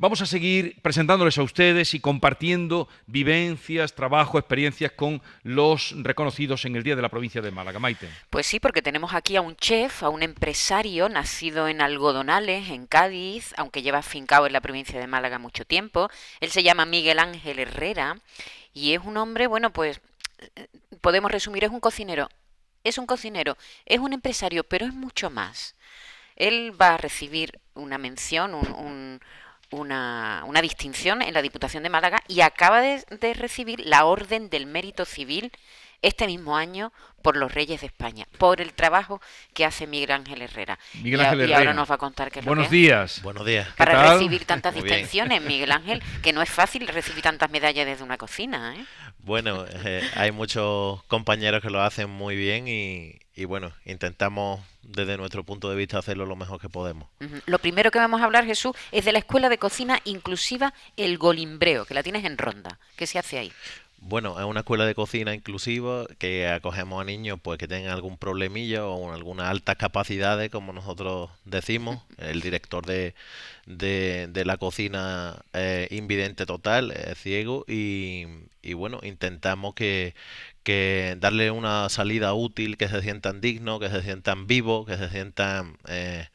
vamos a seguir presentándoles a ustedes y compartiendo vivencias, trabajo, experiencias con los reconocidos en el Día de la Provincia de Málaga. Maite. Pues sí, porque tenemos aquí a un chef, a un empresario nacido en Algodonales, en Cádiz, aunque lleva afincado en la provincia de Málaga mucho tiempo. Él se llama Miguel Ángel Herrera y es un hombre, bueno, pues podemos resumir, es un cocinero. Es un cocinero, es un empresario, pero es mucho más. Él va a recibir una mención, una, una, distinción en la Diputación de Málaga y acaba de, de recibir la Orden del Mérito Civil este mismo año por los Reyes de España, por el trabajo que hace Miguel Ángel Herrera. Miguel Ángel y, ahora nos va a contar qué es Buenos lo que días. Buenos días. Para recibir tantas distinciones, Miguel Ángel, que no es fácil recibir tantas medallas desde una cocina. ¿eh? Bueno, eh, hay muchos compañeros que lo hacen muy bien y, y, bueno, intentamos desde nuestro punto de vista hacerlo lo mejor que podemos. Uh -huh. Lo primero que vamos a hablar, Jesús, es de la Escuela de Cocina Inclusiva El Golimbreo, que la tienes en Ronda. ¿Qué se hace ahí? Bueno, es una escuela de cocina inclusiva que acogemos a niños pues que tengan algún problemilla o algunas altas capacidades, como nosotros decimos. El director de, de, de la cocina es invidente total, es ciego y, y bueno, intentamos que, que darle una salida útil, que se sientan dignos, que se sientan vivos, que se sientan eh,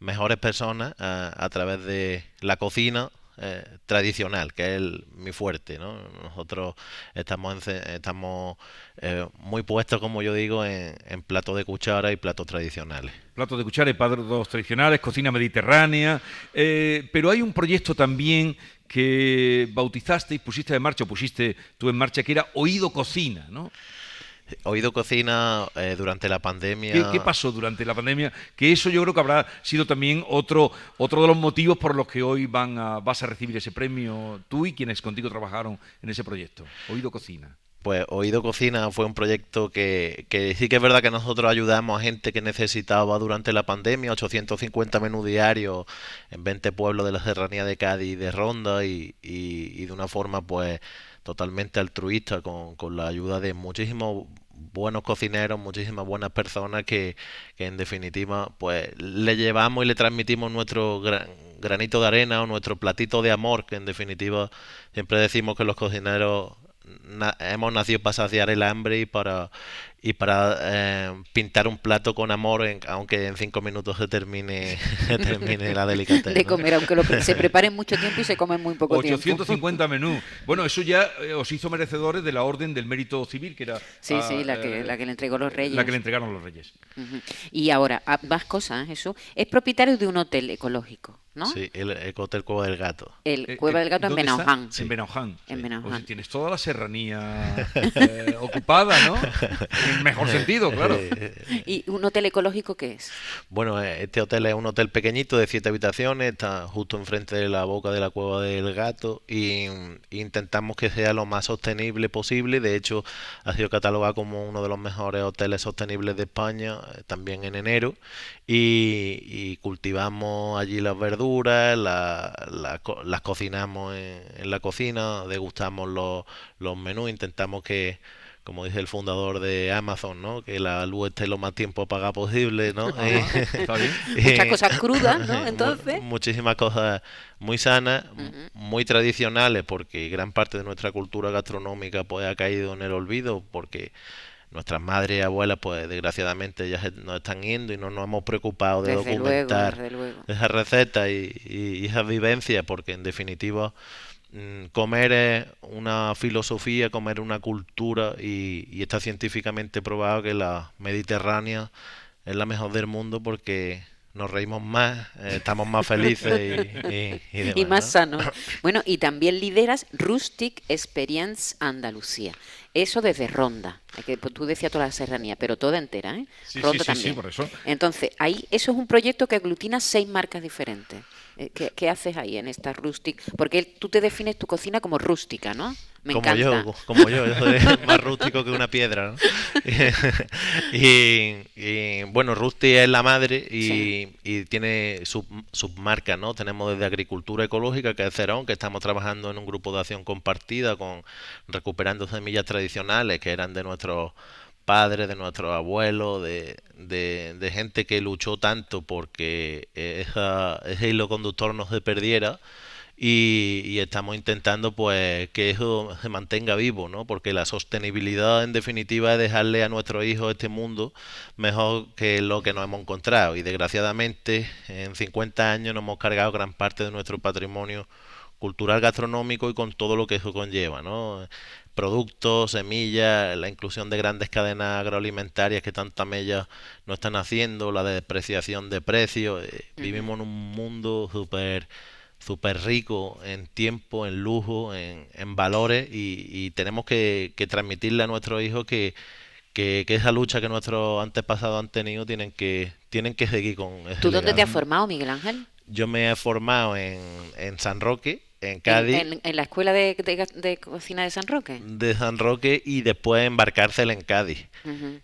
mejores personas a, a través de la cocina eh, tradicional, que es el, mi fuerte. ¿no? Nosotros estamos, en, estamos eh, muy puestos, como yo digo, en, en, platos de cuchara y platos tradicionales. Platos de cuchara y platos tradicionales, cocina mediterránea, eh, pero hay un proyecto también que bautizaste y pusiste en marcha, o pusiste tú en marcha, que era Oído Cocina, ¿no? Oído Cocina eh, durante la pandemia. ¿Qué, ¿Qué, pasó durante la pandemia? Que eso yo creo que habrá sido también otro, otro de los motivos por los que hoy van a, vas a recibir ese premio tú y quienes contigo trabajaron en ese proyecto. Oído Cocina. Pues Oído Cocina fue un proyecto que, que, sí que es verdad que nosotros ayudamos a gente que necesitaba durante la pandemia, 850 menús diarios en 20 pueblos de la serranía de Cádiz y de Ronda y, y, y de una forma pues totalmente altruista, con, con la ayuda de muchísimos buenos cocineros, muchísimas buenas personas que, que, en definitiva pues le llevamos y le transmitimos nuestro gran, granito de arena o nuestro platito de amor, que en definitiva siempre decimos que los cocineros na hemos nacido para saciar el hambre y para y para eh, pintar un plato con amor, en, aunque en cinco minutos se termine, se termine la delicatez. De comer, ¿no? aunque lo, se prepare en mucho tiempo y se come en muy poco 850 tiempo. menús. Bueno, eso ya eh, os hizo merecedores de la Orden del Mérito Civil, que era... Sí, a, sí, la que, eh, la que le entregó los reyes. La que le entregaron los reyes. Uh -huh. Y ahora, más cosas, Jesús. Es propietario de un hotel ecológico. ¿no? Sí, el Ecotel Cueva del Gato. El eh, Cueva del Gato en Benauján. Sí. En Benauján. En Benauján. O sea, tienes toda la serranía eh, ocupada, ¿no? Mejor sentido, claro. ¿Y un hotel ecológico qué es? Bueno, este hotel es un hotel pequeñito de siete habitaciones, está justo enfrente de la boca de la Cueva del Gato y, y intentamos que sea lo más sostenible posible. De hecho, ha sido catalogado como uno de los mejores hoteles sostenibles de España, eh, también en enero. Y, y cultivamos allí las verduras, la, la, las cocinamos en, en, la cocina, degustamos los, los menús, intentamos que, como dice el fundador de Amazon, ¿no? que la luz esté lo más tiempo apagada posible, ¿no? Muchas cosas crudas, ¿no? Entonces. Muchísimas cosas muy sanas, uh -huh. muy tradicionales, porque gran parte de nuestra cultura gastronómica pues ha caído en el olvido, porque nuestras madres y abuelas, pues desgraciadamente ya nos están yendo y no nos hemos preocupado de desde documentar luego, luego. esas recetas y, y, y esas vivencias, porque en definitiva comer es una filosofía, comer una cultura y, y, está científicamente probado que la mediterránea es la mejor del mundo porque nos reímos más, eh, estamos más felices y, y, y, demás, y más ¿no? sanos. Bueno, y también lideras Rustic Experience Andalucía. Eso desde Ronda, que pues, tú decías toda la serranía, pero toda entera, ¿eh? Sí, Ronda sí, sí, también. Sí, por eso. Entonces, ahí eso es un proyecto que aglutina seis marcas diferentes. Eh, ¿Qué, ¿Qué, haces ahí en esta rustic? Porque tú te defines tu cocina como rústica, ¿no? Me como encanta. yo, como yo, yo soy más rústico que una piedra, ¿no? y, y, bueno, Rusty es la madre y, sí. y tiene submarcas, sub ¿no? Tenemos desde agricultura ecológica, que es Cerón, que estamos trabajando en un grupo de acción compartida con recuperando semillas tradicionales que eran de nuestros padres, de nuestros abuelos, de, de, gente que luchó tanto porque esa, ese hilo conductor no se perdiera y, estamos intentando pues que eso se mantenga vivo, ¿no? Porque la sostenibilidad en definitiva es dejarle a nuestros hijos este mundo mejor que lo que nos hemos encontrado y desgraciadamente en 50 años nos hemos cargado gran parte de nuestro patrimonio cultural gastronómico y con todo lo que eso conlleva, ¿no? productos, semillas, la inclusión de grandes cadenas agroalimentarias que tantas mellas no están haciendo, la depreciación de precios. Eh, vivimos en un mundo súper súper rico en tiempo, en lujo, en, en valores y, tenemos que, transmitirle a nuestros hijos que, que, esa lucha que nuestros antepasados han tenido tienen que, tienen que seguir con ¿Tú dónde te has formado, Miguel Ángel? Yo me he formado en, en San Roque, en Cádiz. ¿En, la escuela de, de, cocina de San Roque? De San Roque y después en en Cádiz.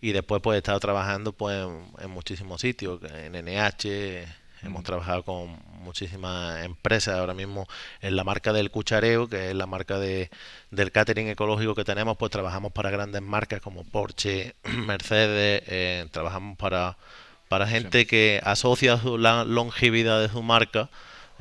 Y después pues he estado trabajando pues en, muchísimos sitios, en NH, hemos trabajado con muchísimas empresas ahora mismo en la marca del cuchareo, que es la marca de, del catering ecológico que tenemos, pues trabajamos para grandes marcas como Porsche, Mercedes, eh, trabajamos para, para gente que asocia la longevidad de su marca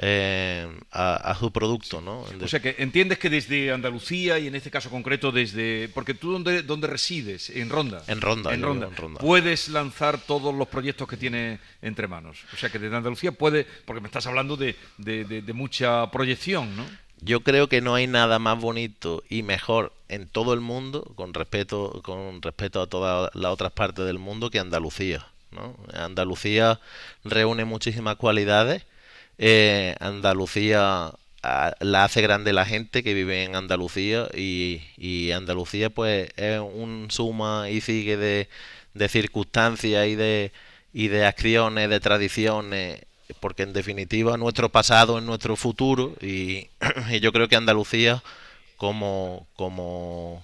eh, a, su producto, ¿no? O sea que entiendes que desde Andalucía y en este caso concreto desde, porque tú dónde, dónde resides, en Ronda. En Ronda, en Ronda. Puedes lanzar todos los proyectos que tiene entre manos. O sea que desde Andalucía puede, porque me estás hablando de, de, mucha proyección, ¿no? Yo creo que no hay nada más bonito y mejor en todo el mundo, con respeto, con respeto a todas las otras partes del mundo, que Andalucía. ¿no? Andalucía reúne muchísimas cualidades eh, Andalucía la hace grande la gente que vive en Andalucía y, Andalucía pues es un suma y sigue de, circunstancias y de, y de acciones, de tradiciones, porque en definitiva nuestro pasado es nuestro futuro y, yo creo que Andalucía como, como,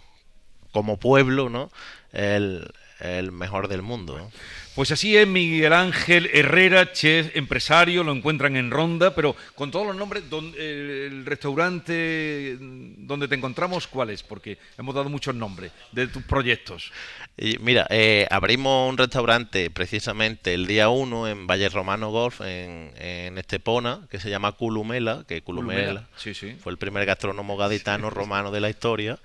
como pueblo ¿no? el, el mejor del mundo. Pues así es Miguel Ángel Herrera, chef, empresario, lo encuentran en Ronda, pero con todos los nombres, el restaurante donde te encontramos, ¿cuál es? Porque hemos dado muchos nombres de tus proyectos. Y mira, eh, abrimos un restaurante precisamente el día 1 en Valle Romano Golf, en, Estepona, que se llama Culumela, que Culumela, fue el primer gastrónomo gaditano romano de la historia.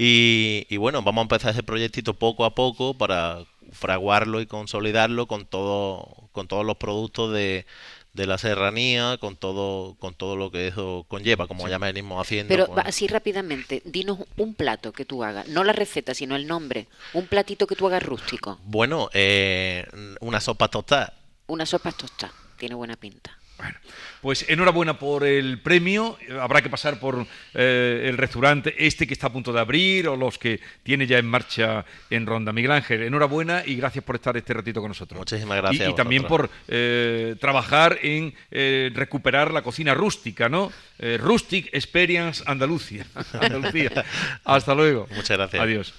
Y, y, bueno, vamos a empezar ese proyectito poco a poco para fraguarlo y consolidarlo con todo con todos los productos de, de la serranía, con todo con todo lo que eso conlleva, como ya venimos haciendo. Pero así rápidamente, dinos un plato que tú hagas, no la receta, sino el nombre, un platito que tú hagas rústico. Bueno, eh, una sopa tostada. Una sopa tostada, tiene buena pinta. Bueno, pues enhorabuena por el premio. Habrá que pasar por eh, el restaurante este que está a punto de abrir o los que tiene ya en marcha en Ronda. Miguel Ángel, enhorabuena y gracias por estar este ratito con nosotros. Muchísimas gracias. Y, también por eh, trabajar en eh, recuperar la cocina rústica, ¿no? Rustic Experience Andalucía. Andalucía. Hasta luego. Muchas gracias. Adiós.